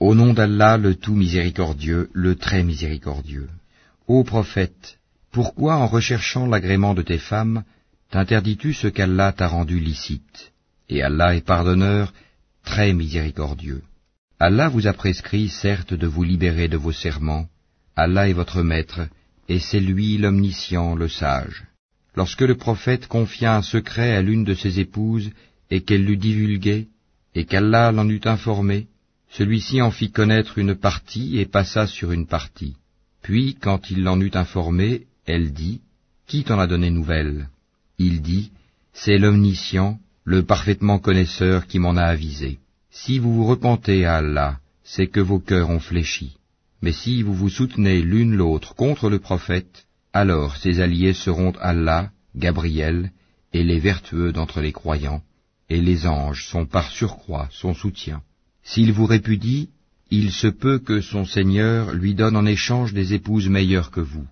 Au nom d'Allah, le tout miséricordieux, le très miséricordieux. Ô prophète, pourquoi en recherchant l'agrément de tes femmes, t'interdis-tu ce qu'Allah t'a rendu licite? Et Allah est pardonneur, très miséricordieux. Allah vous a prescrit certes de vous libérer de vos serments, Allah est votre maître, et c'est lui l'omniscient, le sage. Lorsque le prophète confia un secret à l'une de ses épouses, et qu'elle l'eut divulgué, et qu'Allah l'en eut informé, celui-ci en fit connaître une partie et passa sur une partie. Puis, quand il l'en eut informé, elle dit, Qui t'en a donné nouvelle Il dit, C'est l'omniscient, le parfaitement connaisseur qui m'en a avisé. Si vous vous repentez à Allah, c'est que vos cœurs ont fléchi. Mais si vous vous soutenez l'une l'autre contre le prophète, alors ses alliés seront Allah, Gabriel, et les vertueux d'entre les croyants, et les anges sont par surcroît son soutien. S'il vous répudie, il se peut que son Seigneur lui donne en échange des épouses meilleures que vous,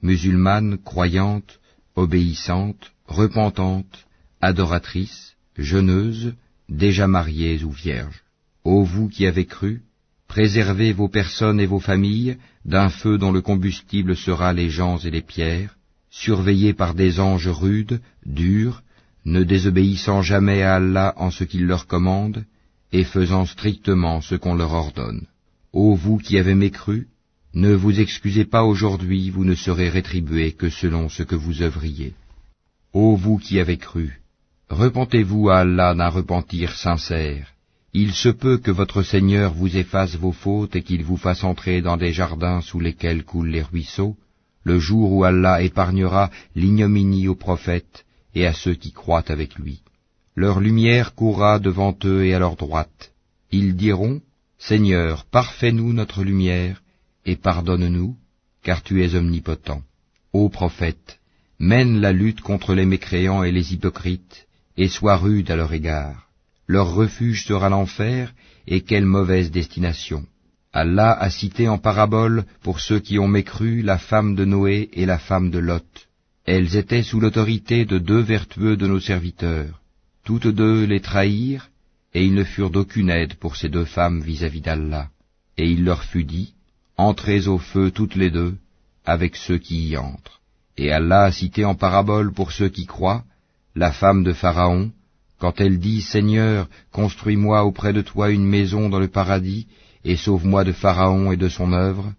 musulmanes, croyantes, obéissantes, repentantes, adoratrices, jeûneuses, déjà mariées ou vierges. Ô vous qui avez cru, préservez vos personnes et vos familles d'un feu dont le combustible sera les gens et les pierres, surveillés par des anges rudes, durs, ne désobéissant jamais à Allah en ce qu'il leur commande, et faisant strictement ce qu'on leur ordonne. Ô vous qui avez mécru, ne vous excusez pas aujourd'hui, vous ne serez rétribués que selon ce que vous œuvriez. Ô vous qui avez cru, repentez-vous à Allah d'un repentir sincère. Il se peut que votre Seigneur vous efface vos fautes et qu'il vous fasse entrer dans des jardins sous lesquels coulent les ruisseaux, le jour où Allah épargnera l'ignominie aux prophètes et à ceux qui croient avec lui. Leur lumière courra devant eux et à leur droite. Ils diront, Seigneur, parfais-nous notre lumière, et pardonne-nous, car tu es omnipotent. Ô prophète, mène la lutte contre les mécréants et les hypocrites, et sois rude à leur égard. Leur refuge sera l'enfer, et quelle mauvaise destination. Allah a cité en parabole, pour ceux qui ont mécru, la femme de Noé et la femme de Lot. Elles étaient sous l'autorité de deux vertueux de nos serviteurs. Toutes deux les trahirent, et ils ne furent d'aucune aide pour ces deux femmes vis-à-vis d'Allah. Et il leur fut dit, Entrez au feu toutes les deux, avec ceux qui y entrent. Et Allah a cité en parabole pour ceux qui croient, la femme de Pharaon, quand elle dit, Seigneur, construis-moi auprès de toi une maison dans le paradis, et sauve-moi de Pharaon et de son œuvre,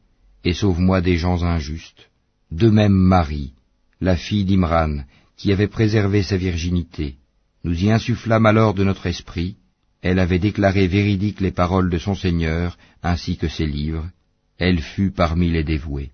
et sauve-moi des gens injustes. De même Marie, la fille d'Imran, qui avait préservé sa virginité, nous y insufflâmes alors de notre esprit, elle avait déclaré véridiques les paroles de son Seigneur, ainsi que ses livres, elle fut parmi les dévoués.